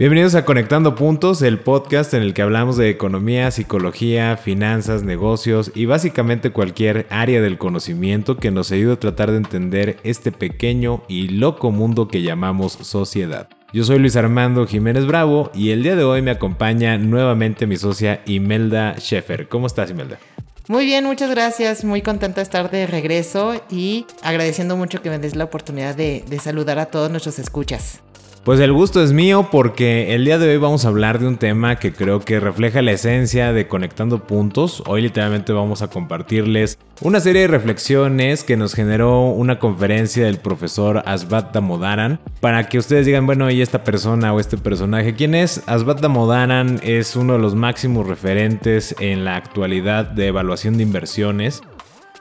Bienvenidos a Conectando Puntos, el podcast en el que hablamos de economía, psicología, finanzas, negocios y básicamente cualquier área del conocimiento que nos ayude a tratar de entender este pequeño y loco mundo que llamamos sociedad. Yo soy Luis Armando Jiménez Bravo y el día de hoy me acompaña nuevamente mi socia Imelda Sheffer. ¿Cómo estás, Imelda? Muy bien, muchas gracias. Muy contenta de estar de regreso y agradeciendo mucho que me des la oportunidad de, de saludar a todos nuestros escuchas. Pues el gusto es mío porque el día de hoy vamos a hablar de un tema que creo que refleja la esencia de Conectando Puntos. Hoy literalmente vamos a compartirles una serie de reflexiones que nos generó una conferencia del profesor Asbat Damodaran para que ustedes digan, bueno, ¿y esta persona o este personaje quién es? Asbat Damodaran es uno de los máximos referentes en la actualidad de evaluación de inversiones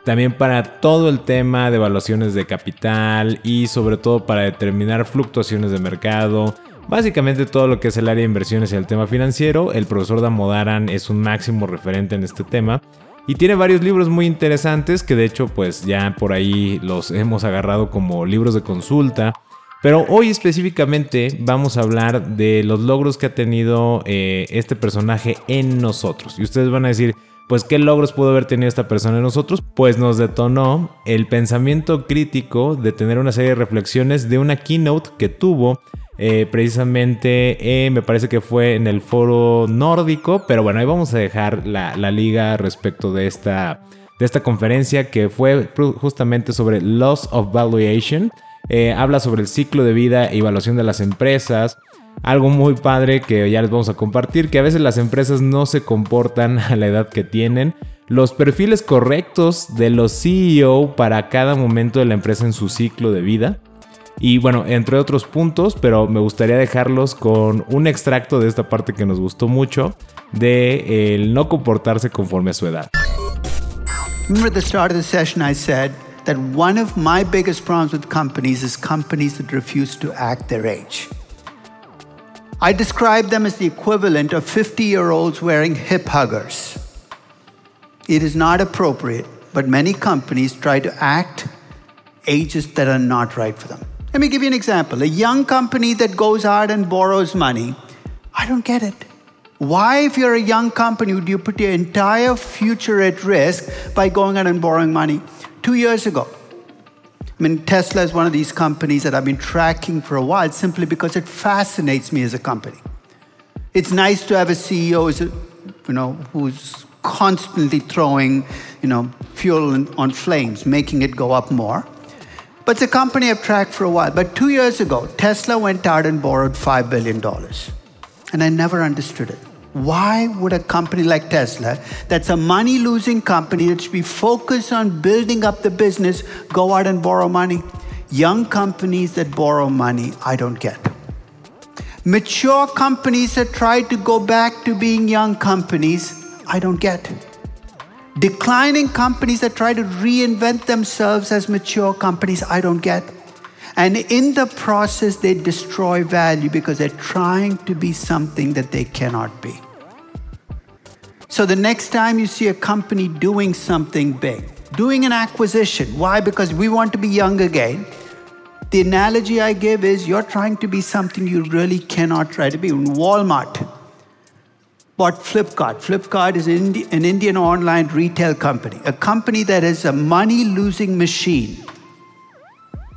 también para todo el tema de evaluaciones de capital y sobre todo para determinar fluctuaciones de mercado. Básicamente todo lo que es el área de inversiones y el tema financiero, el profesor Damodaran es un máximo referente en este tema. Y tiene varios libros muy interesantes que de hecho pues ya por ahí los hemos agarrado como libros de consulta. Pero hoy específicamente vamos a hablar de los logros que ha tenido eh, este personaje en nosotros. Y ustedes van a decir, pues qué logros pudo haber tenido esta persona en nosotros, pues nos detonó el pensamiento crítico de tener una serie de reflexiones de una keynote que tuvo eh, precisamente, me parece que fue en el foro nórdico, pero bueno, ahí vamos a dejar la, liga respecto de esta, de esta conferencia que fue justamente sobre Loss of Valuation. Eh, habla sobre el ciclo de vida e evaluación de las empresas, algo muy padre que ya les vamos a compartir, que a veces las empresas no se comportan a la edad que tienen. Los perfiles correctos de los CEO para cada momento de la empresa en su ciclo de vida. Y bueno, entre otros puntos, pero me gustaría dejarlos con un extracto de esta parte que nos gustó mucho, de el no comportarse conforme a su edad. Remember at the start of the session I said that one of my biggest problems with companies is companies that refuse to act their age. I describe them as the equivalent of 50 year olds wearing hip huggers. It is not appropriate, but many companies try to act ages that are not right for them. Let me give you an example. A young company that goes out and borrows money, I don't get it. Why, if you're a young company, would you put your entire future at risk by going out and borrowing money? Two years ago, I mean, Tesla is one of these companies that I've been tracking for a while simply because it fascinates me as a company. It's nice to have a CEO who's, you know, who's constantly throwing you know, fuel on flames, making it go up more. But it's a company I've tracked for a while. But two years ago, Tesla went out and borrowed $5 billion. And I never understood it. Why would a company like Tesla, that's a money losing company that should be focused on building up the business, go out and borrow money? Young companies that borrow money, I don't get. Mature companies that try to go back to being young companies, I don't get. Declining companies that try to reinvent themselves as mature companies, I don't get. And in the process, they destroy value because they're trying to be something that they cannot be. So the next time you see a company doing something big, doing an acquisition, why? Because we want to be young again. The analogy I give is you're trying to be something you really cannot try to be. Walmart bought Flipkart. Flipkart is an Indian online retail company, a company that is a money losing machine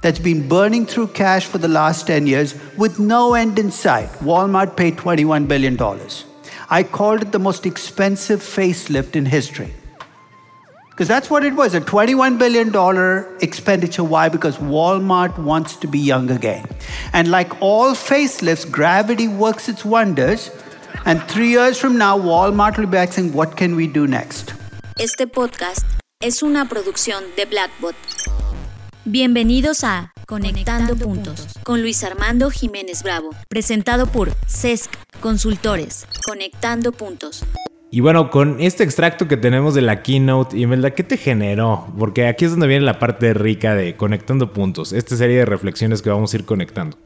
that's been burning through cash for the last 10 years with no end in sight. Walmart paid $21 billion. I called it the most expensive facelift in history. Because that's what it was a $21 billion expenditure. Why? Because Walmart wants to be young again. And like all facelifts, gravity works its wonders. And three years from now, Walmart will be asking, What can we do next? Este podcast es una producción de Blackbot. Bienvenidos a Conectando, Puntos con Luis Armando Jiménez Bravo, presentado por CESC Consultores. Conectando Puntos. Y bueno, con este extracto que tenemos de la keynote, Imelda, ¿qué te generó? Porque aquí es donde viene la parte rica de Conectando Puntos, esta serie de reflexiones que vamos a ir conectando.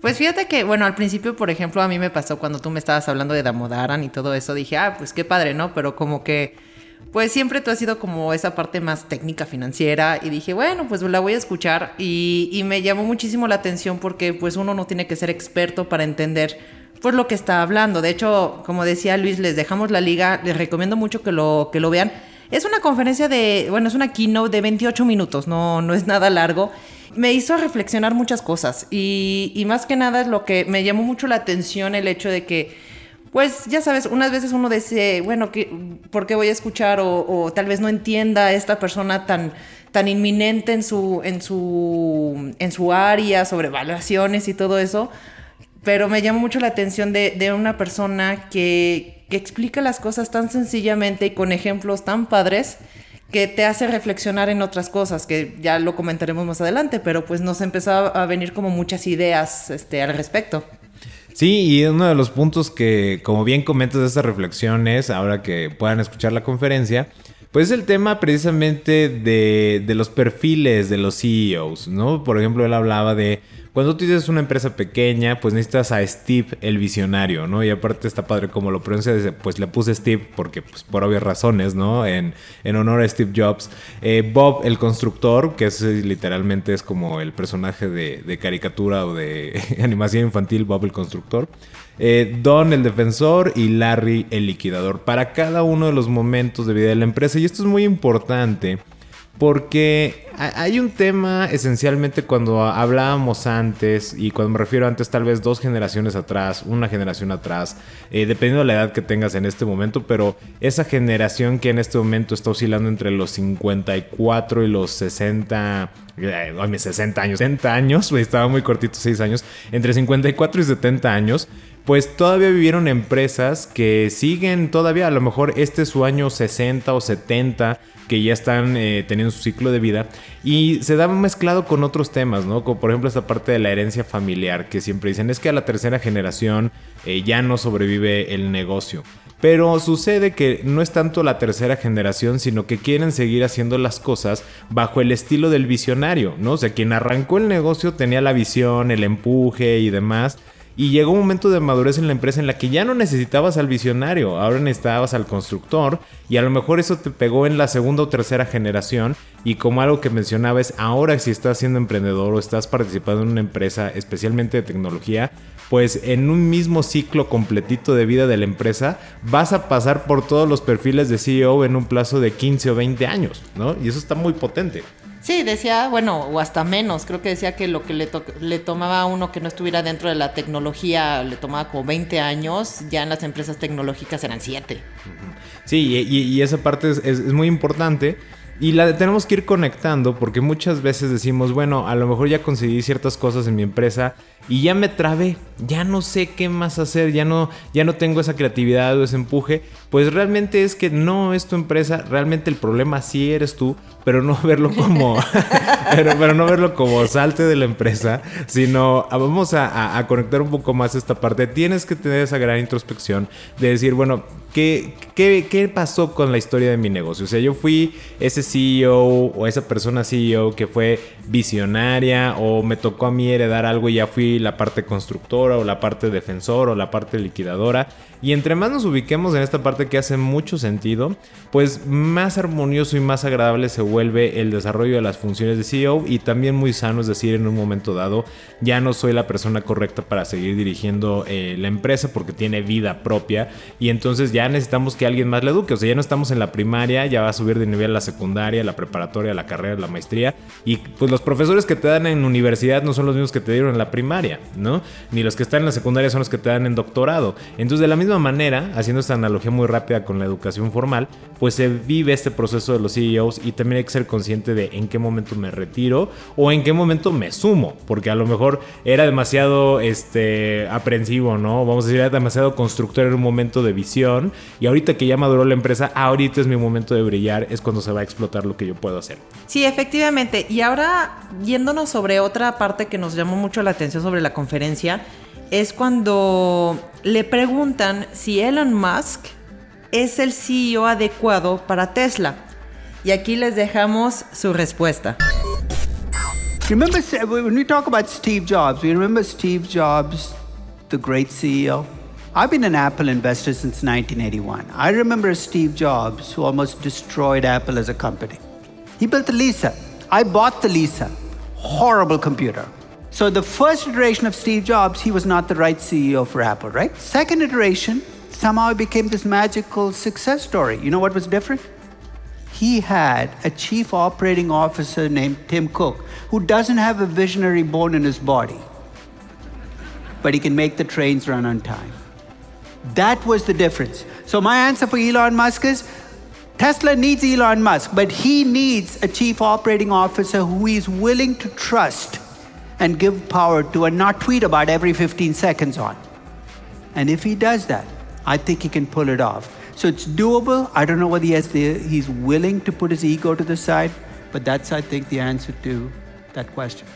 Pues fíjate que, bueno, al principio, por ejemplo, a mí me pasó cuando tú me estabas hablando de Damodaran y todo eso, dije, ah, pues qué padre, ¿no? Pero como que pues siempre tú has sido como esa parte más técnica financiera y dije, bueno, pues la voy a escuchar y, me llamó muchísimo la atención porque pues uno no tiene que ser experto para entender pues lo que está hablando. De hecho, como decía Luis, les dejamos la liga, les recomiendo mucho que lo, que lo vean. Es una conferencia de, bueno, es una keynote de 28 minutos, no, no es nada largo. Me hizo reflexionar muchas cosas y, y más que nada es lo que me llamó mucho la atención el hecho de que pues ya sabes, unas veces uno dice, bueno, ¿por qué voy a escuchar? O, tal vez no entienda a esta persona tan, tan inminente en su, en, su, en su área sobre evaluaciones y todo eso. Pero me llama mucho la atención de, una persona que, que explica las cosas tan sencillamente y con ejemplos tan padres que te hace reflexionar en otras cosas, que ya lo comentaremos más adelante, pero pues nos empezó a venir como muchas ideas este, al respecto. Sí, y uno de los puntos que, como bien comentas de estas reflexiones, ahora que puedan escuchar la conferencia, pues es el tema precisamente de, de los perfiles de los CEOs, ¿no? Por ejemplo, él hablaba de cuando tú tienes una empresa pequeña, pues necesitas a Steve el visionario, ¿no? Y aparte está padre como lo pronuncia, pues le puse Steve porque, pues por obvias razones, ¿no? En, en honor a Steve Jobs. Eh, Bob el constructor, que es literalmente es como el personaje de, de caricatura o de animación infantil, Bob el constructor. Eh, Don el defensor y Larry el liquidador para cada uno de los momentos de vida de la empresa. Y esto es muy importante porque hay un tema esencialmente cuando hablábamos antes, y cuando me refiero antes tal vez dos generaciones atrás, una generación atrás, eh, dependiendo de la edad que tengas en este momento, pero esa generación que en este momento está oscilando entre los 54 y los 60, eh, mis 60 años, 60 años, estaba muy cortito, 6 años, entre 54 y 70 años, pues todavía vivieron empresas que siguen todavía, a lo mejor este es su año 60 o 70, que ya están eh, teniendo su ciclo de vida y se da mezclado con otros temas, ¿no? Como por ejemplo esta parte de la herencia familiar, que siempre dicen es que a la tercera generación eh, ya no sobrevive el negocio. Pero sucede que no es tanto la tercera generación, sino que quieren seguir haciendo las cosas bajo el estilo del visionario, ¿no? O sea, quien arrancó el negocio tenía la visión, el empuje y demás y llegó un momento de madurez en la empresa en la que ya no necesitabas al visionario, ahora necesitabas al constructor y a lo mejor eso te pegó en la segunda o tercera generación y como algo que mencionaba es ahora si estás siendo emprendedor o estás participando en una empresa especialmente de tecnología, pues en un mismo ciclo completito de vida de la empresa vas a pasar por todos los perfiles de CEO en un plazo de 15 o 20 años, ¿no? Y eso está muy potente. Sí, decía, bueno, o hasta menos, creo que decía que lo que le, le tomaba a uno que no estuviera dentro de la tecnología le tomaba como 20 años, ya en las empresas tecnológicas eran 7. Sí, y, esa parte es, muy importante. Y la tenemos que ir conectando porque muchas veces decimos, bueno, a lo mejor ya conseguí ciertas cosas en mi empresa y ya me trabé, ya no sé qué más hacer, ya no, ya no tengo esa creatividad o ese empuje, pues realmente es que no es tu empresa, realmente el problema sí eres tú, pero no verlo como, pero, no verlo como salte de la empresa, sino ah, vamos a, a, conectar un poco más esta parte. Tienes que tener esa gran introspección de decir, bueno, ¿qué, qué, qué pasó con la historia de mi negocio? O sea, yo fui ese CEO o esa persona CEO que fue visionaria o me tocó a mí heredar algo y ya fui la parte constructora o la parte defensora o la parte liquidadora. Y entre más nos ubiquemos en esta parte que hace mucho sentido, pues más armonioso y más agradable se vuelve el desarrollo de las funciones de CEO y también muy sano, es decir, en un momento dado ya no soy la persona correcta para seguir dirigiendo eh, la empresa porque tiene vida propia y entonces ya necesitamos que alguien más le eduque, o sea, ya no estamos en la primaria, ya va a subir de nivel la secundaria, la preparatoria, la carrera, la maestría. Y pues los profesores que te dan en universidad no son los mismos que te dieron en la primaria ¿no? Ni los que están en la secundaria son los que te dan en doctorado. Entonces, de la misma manera, haciendo esta analogía muy rápida con la educación formal, pues se vive este proceso de los CEOs y también hay que ser consciente de en qué momento me retiro o en qué momento me sumo, porque a lo mejor era demasiado este, aprensivo, ¿no? Vamos a decir, era demasiado constructor en un momento de visión y ahorita que ya maduró la empresa, ahorita es mi momento de brillar, es cuando se va a explotar lo que yo puedo hacer. Sí, efectivamente. Y ahora, yéndonos sobre otra parte que nos llamó mucho la atención la conferencia es cuando le preguntan si Elon Musk es el CEO adecuado para Tesla. Y aquí les dejamos su respuesta. Remember when we talk about Steve Jobs, we remember Steve Jobs, the great CEO. I've been an Apple investor since 1981. I remember Steve Jobs who almost destroyed Apple as a company. He built the Lisa. I bought the Lisa. Horrible computer. So the first iteration of Steve Jobs, he was not the right CEO for Apple, right? Second iteration, somehow it became this magical success story. You know what was different? He had a chief operating officer named Tim Cook who doesn't have a visionary bone in his body, but he can make the trains run on time. That was the difference. So, my answer for Elon Musk is Tesla needs Elon Musk, but he needs a chief operating officer who he's willing to trust and give power to and not tweet about every 15 seconds on. And if he does that, I think he can pull it off. So it's doable. I don't know whether he has the, he's willing to put his ego to the side, but that's, I think, the answer to that question.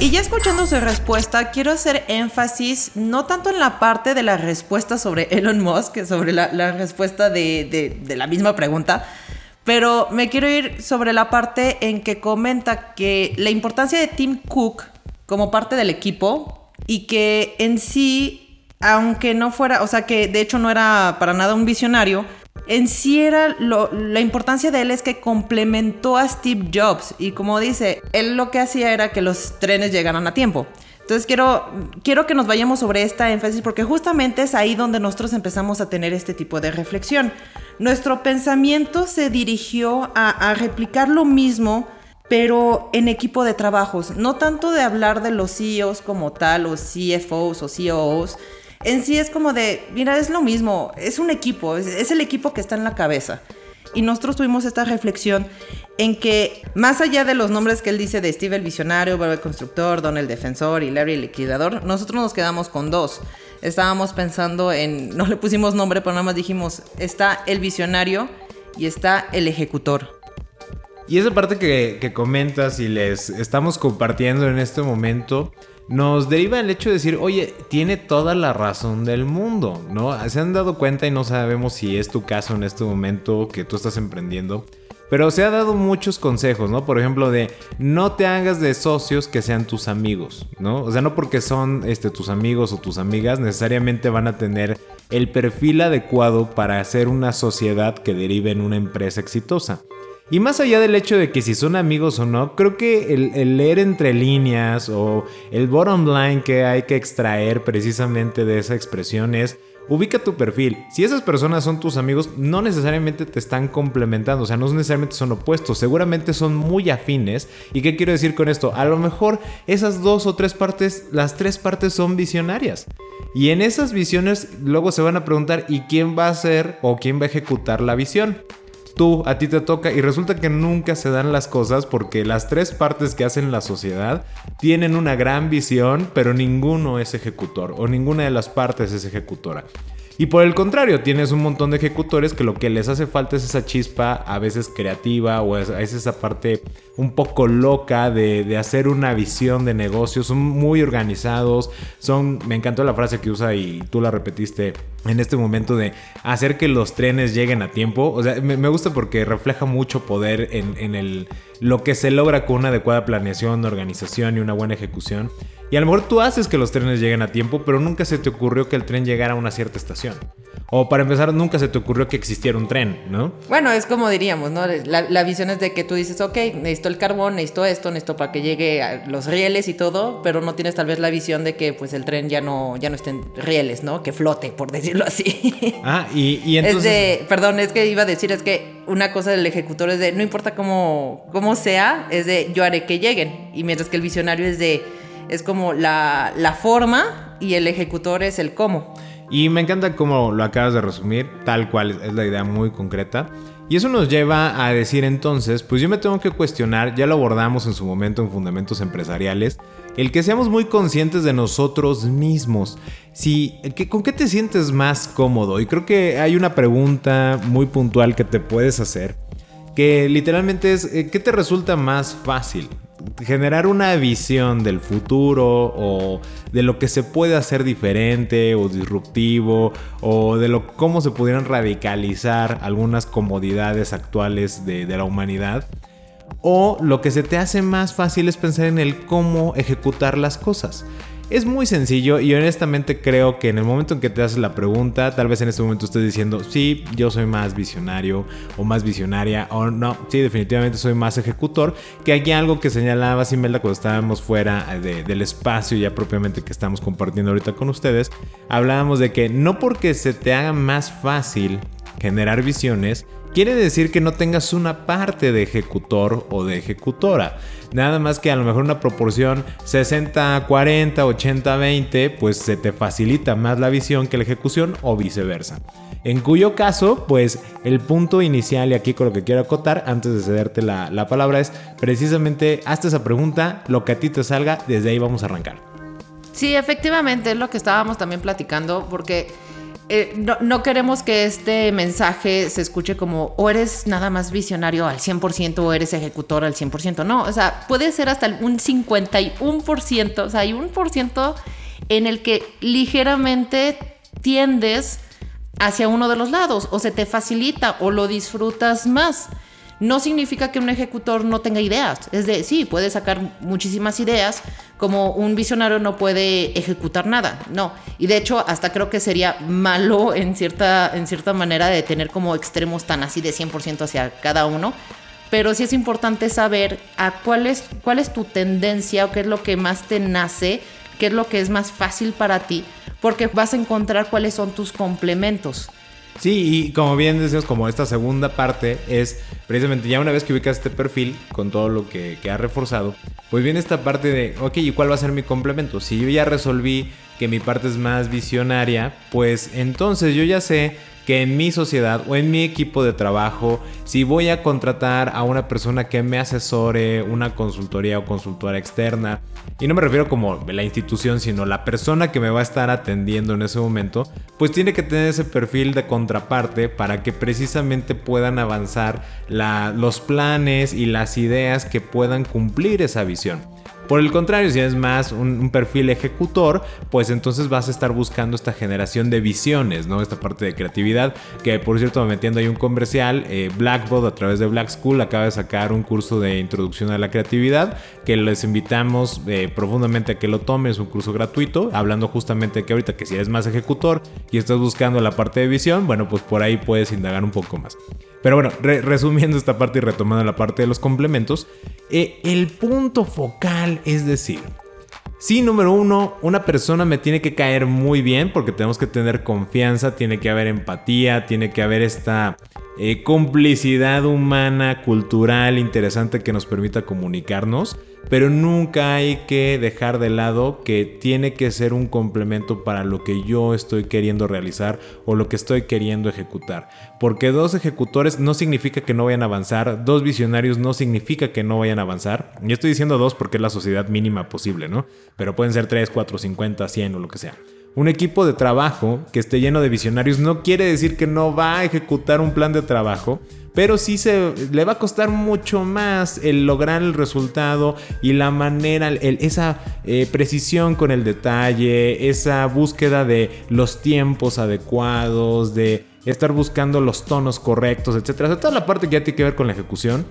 Y ya escuchando su respuesta, quiero hacer énfasis no tanto en la parte de la respuesta sobre Elon Musk, sobre la, la respuesta de, de, de la misma pregunta, pero me quiero ir sobre la parte en que comenta que la importancia de Tim Cook como parte del equipo y que en sí, aunque no fuera, o sea que de hecho no era para nada un visionario, en sí era lo, la importancia de él es que complementó a Steve Jobs y como dice, él lo que hacía era que los trenes llegaran a tiempo. Entonces quiero, quiero que nos vayamos sobre esta énfasis porque justamente es ahí donde nosotros empezamos a tener este tipo de reflexión. Nuestro pensamiento se dirigió a, replicar lo mismo pero en equipo de trabajos, no tanto de hablar de los CEOs como tal, o CFOs o COOs, en sí es como de, mira, es lo mismo, es un equipo, es, el equipo que está en la cabeza. Y nosotros tuvimos esta reflexión en que, más allá de los nombres que él dice de Steve el Visionario, Bob el Constructor, Don el Defensor y Larry el Liquidador, nosotros nos quedamos con dos. Estábamos pensando en, no le pusimos nombre, pero nada más dijimos, está el Visionario y está el Ejecutor. Y esa parte que, que, comentas y les estamos compartiendo en este momento nos deriva el hecho de decir, oye, tiene toda la razón del mundo, ¿no? Se han dado cuenta y no sabemos si es tu caso en este momento que tú estás emprendiendo. Pero se ha dado muchos consejos, ¿no? Por ejemplo, de no te hagas de socios que sean tus amigos, ¿no? O sea, no porque son este, tus amigos o tus amigas, necesariamente van a tener el perfil adecuado para hacer una sociedad que derive en una empresa exitosa. Y más allá del hecho de que si son amigos o no, creo que el, leer entre líneas o el bottom line que hay que extraer precisamente de esa expresión es ubica tu perfil. Si esas personas son tus amigos, no necesariamente te están complementando, o sea, no necesariamente son opuestos, seguramente son muy afines. ¿Y qué quiero decir con esto? A lo mejor esas dos o tres partes, las tres partes son visionarias. Y en esas visiones luego se van a preguntar, ¿y quién va a hacer o quién va a ejecutar la visión? Tú, a ti te toca y resulta que nunca se dan las cosas porque las tres partes que hacen la sociedad tienen una gran visión, pero ninguno es ejecutor o ninguna de las partes es ejecutora. Y por el contrario, tienes un montón de ejecutores que lo que les hace falta es esa chispa, a veces creativa, o es, esa parte un poco loca de, de, hacer una visión de negocio. Son muy organizados, son, me encantó la frase que usa y tú la repetiste en este momento de hacer que los trenes lleguen a tiempo. O sea, me, gusta porque refleja mucho poder en, en el, lo que se logra con una adecuada planeación, organización y una buena ejecución. Y a lo mejor tú haces que los trenes lleguen a tiempo, pero nunca se te ocurrió que el tren llegara a una cierta estación. O para empezar, nunca se te ocurrió que existiera un tren, ¿no? Bueno, es como diríamos, ¿no? La, visión es de que tú dices, ok, necesito el carbón, necesito esto, necesito para que llegue a los rieles y todo, pero no tienes tal vez la visión de que pues el tren ya no, ya no esté en rieles, ¿no? Que flote, por decirlo así. Ah, y, y entonces... Es de, perdón, es que iba a decir, es que una cosa del ejecutor es de, no importa cómo, cómo sea, es de, yo haré que lleguen. Y mientras que el visionario es de es como la, la, forma y el ejecutor es el cómo. Y me encanta cómo lo acabas de resumir, tal cual es la idea muy concreta. Y eso nos lleva a decir entonces, pues yo me tengo que cuestionar, ya lo abordamos en su momento en Fundamentos Empresariales, el que seamos muy conscientes de nosotros mismos. Si, ¿Con qué te sientes más cómodo? Y creo que hay una pregunta muy puntual que te puedes hacer, que literalmente es, ¿qué te resulta más fácil? generar una visión del futuro o de lo que se puede hacer diferente o disruptivo o de lo, cómo se pudieran radicalizar algunas comodidades actuales de la humanidad. O lo que se te hace más fácil es pensar en el cómo ejecutar las cosas. Es muy sencillo y honestamente creo que en el momento en que te haces la pregunta, tal vez en este momento estés diciendo, sí, yo soy más visionario o más visionaria o no, sí, definitivamente soy más ejecutor, que aquí algo que señalaba Simelda cuando estábamos fuera del espacio ya propiamente que estamos compartiendo ahorita con ustedes, hablábamos de que no porque se te haga más fácil generar visiones, quiere decir que no tengas una parte de ejecutor o de ejecutora. Nada más que a lo mejor una proporción 60-40, 80-20, pues se te facilita más la visión que la ejecución o viceversa. En cuyo caso, pues el punto inicial y aquí con lo que quiero acotar antes de cederte la, la palabra es precisamente hazte esa pregunta, lo que a ti te salga, desde ahí vamos a arrancar. Sí, efectivamente es lo que estábamos también platicando porque eh, no, queremos que este mensaje se escuche como o eres nada más visionario al 100% o eres ejecutor al 100%. No, o sea, puede ser hasta un 51%, o sea, hay un por ciento en el que ligeramente tiendes hacia uno de los lados o se te facilita o lo disfrutas más no significa que un ejecutor no tenga ideas. Es de, sí, puede sacar muchísimas ideas, como un visionario no puede ejecutar nada, no. Y de hecho, hasta creo que sería malo en cierta, en cierta manera de tener como extremos tan así de 100% hacia cada uno. Pero sí es importante saber a cuál es, cuál es tu tendencia o qué es lo que más te nace, qué es lo que es más fácil para ti, porque vas a encontrar cuáles son tus complementos. Sí, y como bien decimos, como esta segunda parte es precisamente ya una vez que ubicas este perfil con todo lo que, que ha reforzado, pues viene esta parte de, ok, ¿y cuál va a ser mi complemento? Si yo ya resolví que mi parte es más visionaria, pues entonces yo ya sé que en mi sociedad o en mi equipo de trabajo, si voy a contratar a una persona que me asesore, una consultoría o consultora externa, y no me refiero como la institución, sino la persona que me va a estar atendiendo en ese momento, pues tiene que tener ese perfil de contraparte para que precisamente puedan avanzar los planes y las ideas que puedan cumplir esa visión. Por el contrario, si es más un, perfil ejecutor, pues entonces vas a estar buscando esta generación de visiones, ¿no? Esta parte de creatividad, que por cierto, metiendo ahí un comercial, eh, Blackboard a través de Black School acaba de sacar un curso de introducción a la creatividad, que les invitamos eh, profundamente a que lo tomen, es un curso gratuito, hablando justamente de que ahorita que si eres más ejecutor y estás buscando la parte de visión, bueno, pues por ahí puedes indagar un poco más. Pero bueno, resumiendo esta parte y retomando la parte de los complementos, eh, el punto focal es decir, Sí, número uno, una persona me tiene que caer muy bien porque tenemos que tener confianza, tiene que haber empatía, tiene que haber esta eh, complicidad humana, cultural, interesante que nos permita comunicarnos, pero nunca hay que dejar de lado que tiene que ser un complemento para lo que yo estoy queriendo realizar o lo que estoy queriendo ejecutar. Porque dos ejecutores no significa que no vayan a avanzar, dos visionarios no significa que no vayan a avanzar. Y estoy diciendo dos porque es la sociedad mínima posible, ¿no? Pero pueden ser 3, 4, 50, 100 o lo que sea. Un equipo de trabajo que esté lleno de visionarios no quiere decir que no va a ejecutar un plan de trabajo, pero sí se le va a costar mucho más el lograr el resultado y la manera, esa eh, precisión con el detalle, esa búsqueda de los tiempos adecuados, de estar buscando los tonos correctos, etcétera. toda la parte que ya tiene que ver con la ejecución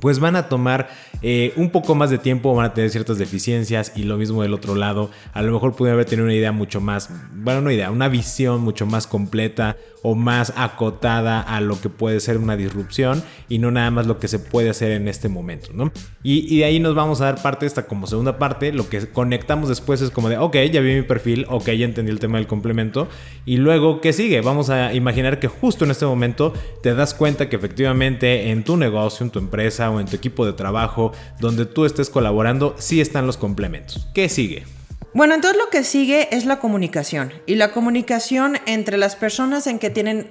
pues van a tomar eh, un poco más de tiempo, van a tener ciertas deficiencias y lo mismo del otro lado. A lo mejor pudieron haber tenido una idea mucho más, bueno, una idea, una visión mucho más completa o más acotada a lo que puede ser una disrupción y no nada más lo que se puede hacer en este momento, ¿no? Y, de ahí nos vamos a dar parte esta como segunda parte, lo que conectamos después es como de, ok, ya vi mi perfil, ok, ya entendí el tema del complemento y luego, ¿qué sigue? Vamos a imaginar que justo en este momento te das cuenta que efectivamente en tu negocio, en tu empresa o en tu equipo de trabajo, donde tú estés colaborando, sí están los complementos. ¿Qué sigue? Bueno, entonces lo que sigue es la comunicación. Y la comunicación entre las personas en que tienen,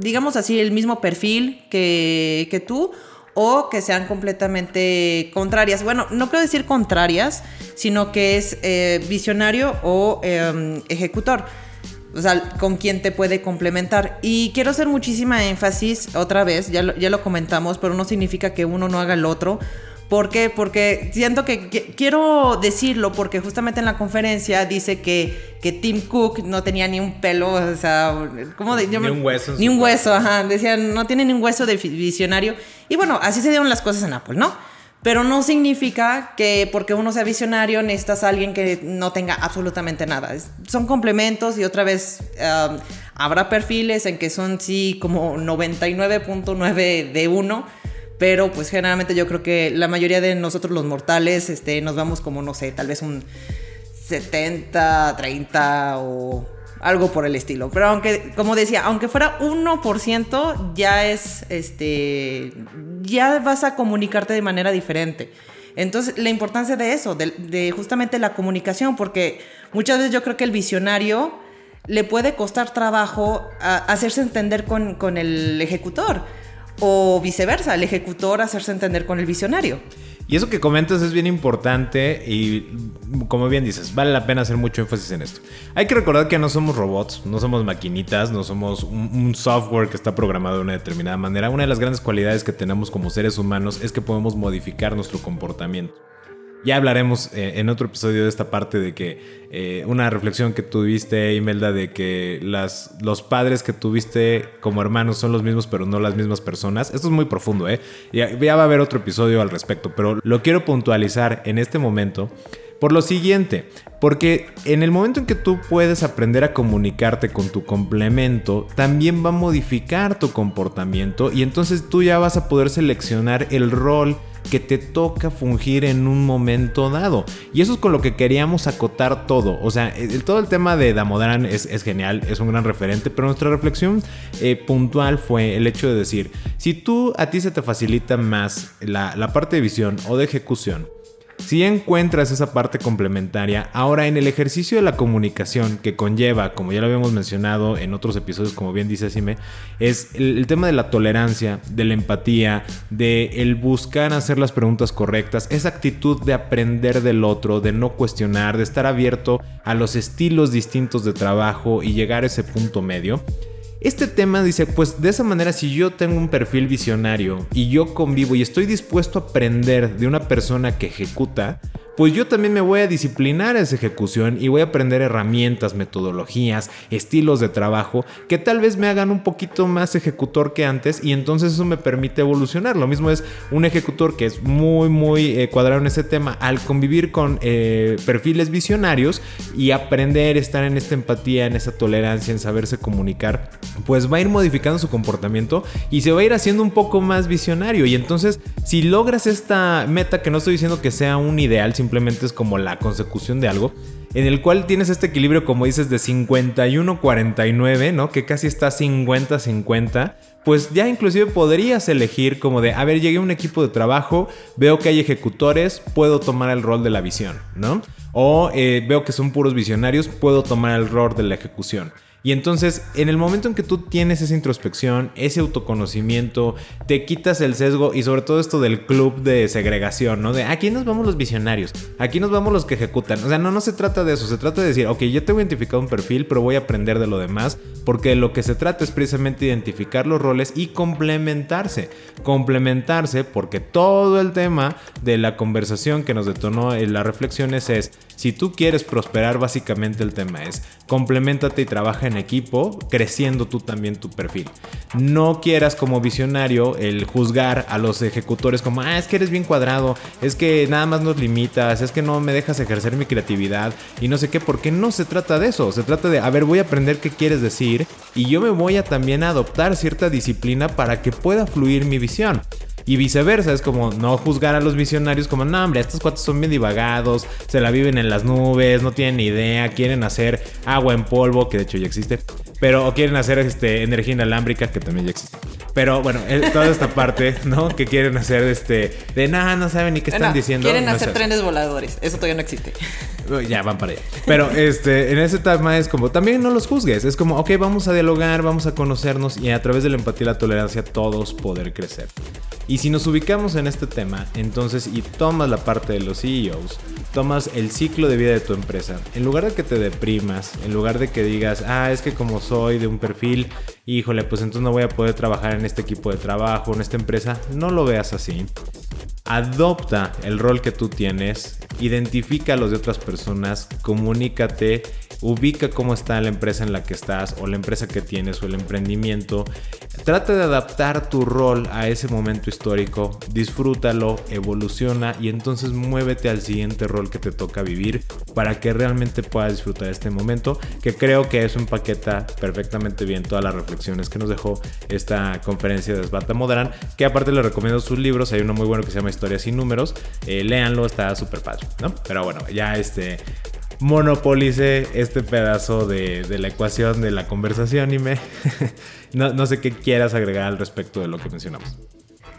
digamos así, el mismo perfil que, tú o que sean completamente contrarias. Bueno, no quiero decir contrarias, sino que es eh, visionario o em, ejecutor. O sea, con quien te puede complementar. Y quiero hacer muchísima énfasis otra vez, ya ya lo comentamos, pero no significa que uno no haga el otro ¿Por qué? Porque siento que, quiero decirlo porque justamente en la conferencia dice que, que Tim Cook no tenía ni un pelo, o sea, ¿cómo de, Ni un hueso. Ni un hueso, ajá. Decía, no tiene ni un hueso de visionario. Y bueno, así se dieron las cosas en Apple, ¿no? Pero no significa que porque uno sea visionario necesitas a alguien que no tenga absolutamente nada. son complementos y otra vez um, habrá perfiles en que son sí como 99.9 de uno. Pero pues generalmente yo creo que la mayoría de nosotros los mortales este, nos vamos como, no sé, tal vez un 70, 30 o algo por el estilo. Pero aunque, como decía, aunque fuera 1%, ya es, este, ya vas a comunicarte de manera diferente. Entonces, la importancia de eso, de, justamente la comunicación, porque muchas veces yo creo que el visionario le puede costar trabajo hacerse entender con, con el ejecutor o viceversa, el ejecutor hacerse entender con el visionario. Y eso que comentas es bien importante y como bien dices, vale la pena hacer mucho énfasis en esto. Hay que recordar que no somos robots, no somos maquinitas, no somos un, software que está programado de una determinada manera. Una de las grandes cualidades que tenemos como seres humanos es que podemos modificar nuestro comportamiento. Ya hablaremos eh, en otro episodio de esta parte de que eh, una reflexión que tuviste, Imelda, de que las, los padres que tuviste como hermanos son los mismos, pero no las mismas personas. Esto es muy profundo, ¿eh? Ya, ya va a haber otro episodio al respecto, pero lo quiero puntualizar en este momento. Por lo siguiente, porque en el momento en que tú puedes aprender a comunicarte con tu complemento, también va a modificar tu comportamiento y entonces tú ya vas a poder seleccionar el rol que te toca fungir en un momento dado. Y eso es con lo que queríamos acotar todo. O sea, el, todo el tema de Damodaran es, genial, es un gran referente, pero nuestra reflexión eh, puntual fue el hecho de decir, si tú a ti se te facilita más la parte de visión o de ejecución, si encuentras esa parte complementaria, ahora en el ejercicio de la comunicación que conlleva, como ya lo habíamos mencionado en otros episodios, como bien dice Sime, es el, tema de la tolerancia, de la empatía, de el buscar hacer las preguntas correctas, esa actitud de aprender del otro, de no cuestionar, de estar abierto a los estilos distintos de trabajo y llegar a ese punto medio. Este tema dice, pues de esa manera si yo tengo un perfil visionario y yo convivo y estoy dispuesto a aprender de una persona que ejecuta, pues yo también me voy a disciplinar esa ejecución y voy a aprender herramientas, metodologías, estilos de trabajo que tal vez me hagan un poquito más ejecutor que antes y entonces eso me permite evolucionar. Lo mismo es un ejecutor que es muy, muy eh, cuadrado en ese tema al convivir con eh, perfiles visionarios y aprender, estar en esta empatía, en esa tolerancia, en saberse comunicar, pues va a ir modificando su comportamiento y se va a ir haciendo un poco más visionario. Y entonces, si logras esta meta, que no estoy diciendo que sea un ideal, simplemente es como la consecución de algo, en el cual tienes este equilibrio, como dices, de 51-49, ¿no? Que casi está 50-50. Pues ya inclusive podrías elegir como de, a ver, llegué a un equipo de trabajo, veo que hay ejecutores, puedo tomar el rol de la visión, ¿no? O eh, veo que son puros visionarios, puedo tomar el rol de la ejecución. Y entonces, en el momento en que tú tienes esa introspección, ese autoconocimiento, te quitas el sesgo y sobre todo esto del club de segregación, ¿no? De aquí nos vamos los visionarios, aquí nos vamos los que ejecutan. O sea, no, no se trata de eso, se trata de decir, ok, yo tengo identificado un perfil, pero voy a aprender de lo demás, porque lo que se trata es precisamente identificar los roles y complementarse. Complementarse porque todo el tema de la conversación que nos detonó en las reflexiones es, si tú quieres prosperar, básicamente el tema es, complementate y trabaja en equipo, creciendo tú también tu perfil. No quieras como visionario el juzgar a los ejecutores como, ah, es que eres bien cuadrado, es que nada más nos limitas, es que no me dejas ejercer mi creatividad y no sé qué, porque no se trata de eso, se trata de, a ver, voy a aprender qué quieres decir y yo me voy a también adoptar cierta disciplina para que pueda fluir mi visión. Y viceversa, es como no juzgar a los visionarios como, no, hombre, estos cuates son bien divagados, se la viven en las nubes, no tienen ni idea, quieren hacer agua en polvo, que de hecho ya existe, pero o quieren hacer este, energía inalámbrica, que también ya existe. Pero bueno, toda esta parte, ¿no? Que quieren hacer este, de nada, no saben ni qué están diciendo. Quieren hacer trenes voladores, eso todavía no existe. Ya van para allá. Pero este, en ese tema es como, también no los juzgues, es como, ok, vamos a dialogar, vamos a conocernos y a través de la empatía y la tolerancia todos poder crecer. Y si nos ubicamos en este tema, entonces y tomas la parte de los CEOs, tomas el ciclo de vida de tu empresa, en lugar de que te deprimas, en lugar de que digas, ah, es que como soy de un perfil, híjole, pues entonces no voy a poder trabajar en este equipo de trabajo, en esta empresa, no lo veas así. Adopta el rol que tú tienes, identifica a los de otras personas, comunícate, ubica cómo está la empresa en la que estás o la empresa que tienes o el emprendimiento, Trata de adaptar tu rol a ese momento histórico, disfrútalo, evoluciona y entonces muévete al siguiente rol que te toca vivir para que realmente puedas disfrutar este momento, que creo que eso empaqueta perfectamente bien todas las reflexiones que nos dejó esta conferencia de Svata Modran, que aparte les recomiendo sus libros, hay uno muy bueno que se llama Historias sin números, eh, léanlo, está súper padre, ¿no? Pero bueno, ya este monopolice este pedazo de, la ecuación de la conversación y me no, no sé qué quieras agregar al respecto de lo que mencionamos.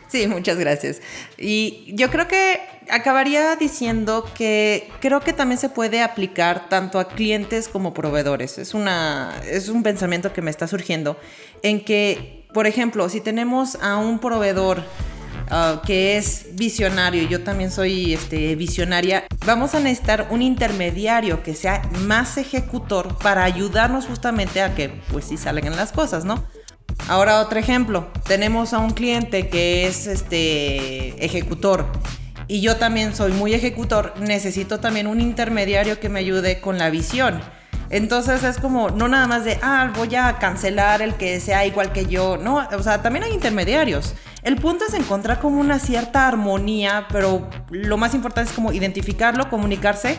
Sí, muchas gracias. Y yo creo que acabaría diciendo que creo que también se puede aplicar tanto a clientes como proveedores. Es, una, es un pensamiento que me está surgiendo en que, por ejemplo, si tenemos a un proveedor uh, que es visionario, yo también soy este, visionaria, vamos a necesitar un intermediario que sea más ejecutor para ayudarnos justamente a que pues sí salgan las cosas, ¿no? Ahora otro ejemplo, tenemos a un cliente que es este ejecutor y yo también soy muy ejecutor, necesito también un intermediario que me ayude con la visión. Entonces es como, no nada más de, ah, voy a cancelar el que sea igual que yo, no, o sea, también hay intermediarios. El punto es encontrar como una cierta armonía, pero lo más importante es como identificarlo, comunicarse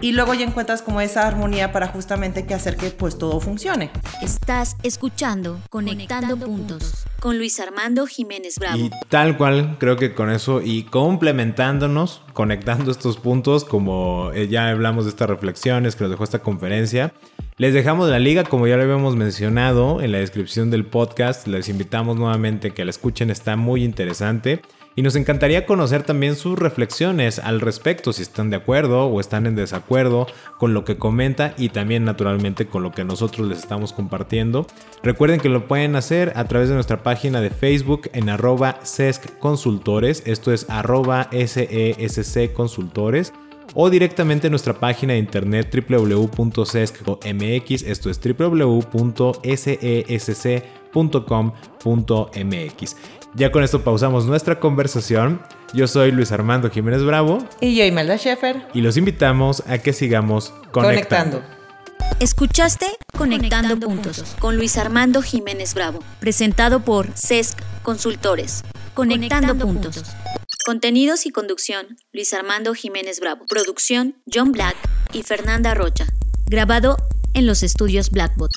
y luego ya encuentras como esa armonía para justamente que hacer que pues todo funcione. Estás escuchando Conectando, puntos, con Luis Armando Jiménez Bravo. Y tal cual, creo que con eso y complementándonos, conectando estos puntos, como eh, ya hablamos de estas reflexiones que nos dejó esta conferencia, les dejamos la liga, como ya lo habíamos mencionado en la descripción del podcast, les invitamos nuevamente que la escuchen, está muy interesante. Y nos encantaría conocer también sus reflexiones al respecto, si están de acuerdo o están en desacuerdo con lo que comenta y también naturalmente con lo que nosotros les estamos compartiendo. Recuerden que lo pueden hacer a través de nuestra página de Facebook en arroba Consultores, esto es arroba SESC Consultores o directamente en nuestra página de internet www.sesc.mx, esto es www.sesc.com.mx. Ya con esto pausamos nuestra conversación. Yo soy Luis Armando Jiménez Bravo. Y yo, Imelda Schaefer. Y los invitamos a que sigamos conectando. Escuchaste Conectando, puntos, con Luis Armando Jiménez Bravo, presentado por CESC Consultores. Conectando, puntos. Contenidos y conducción, Luis Armando Jiménez Bravo. Producción, John Black y Fernanda Rocha. Grabado en los estudios Blackbot.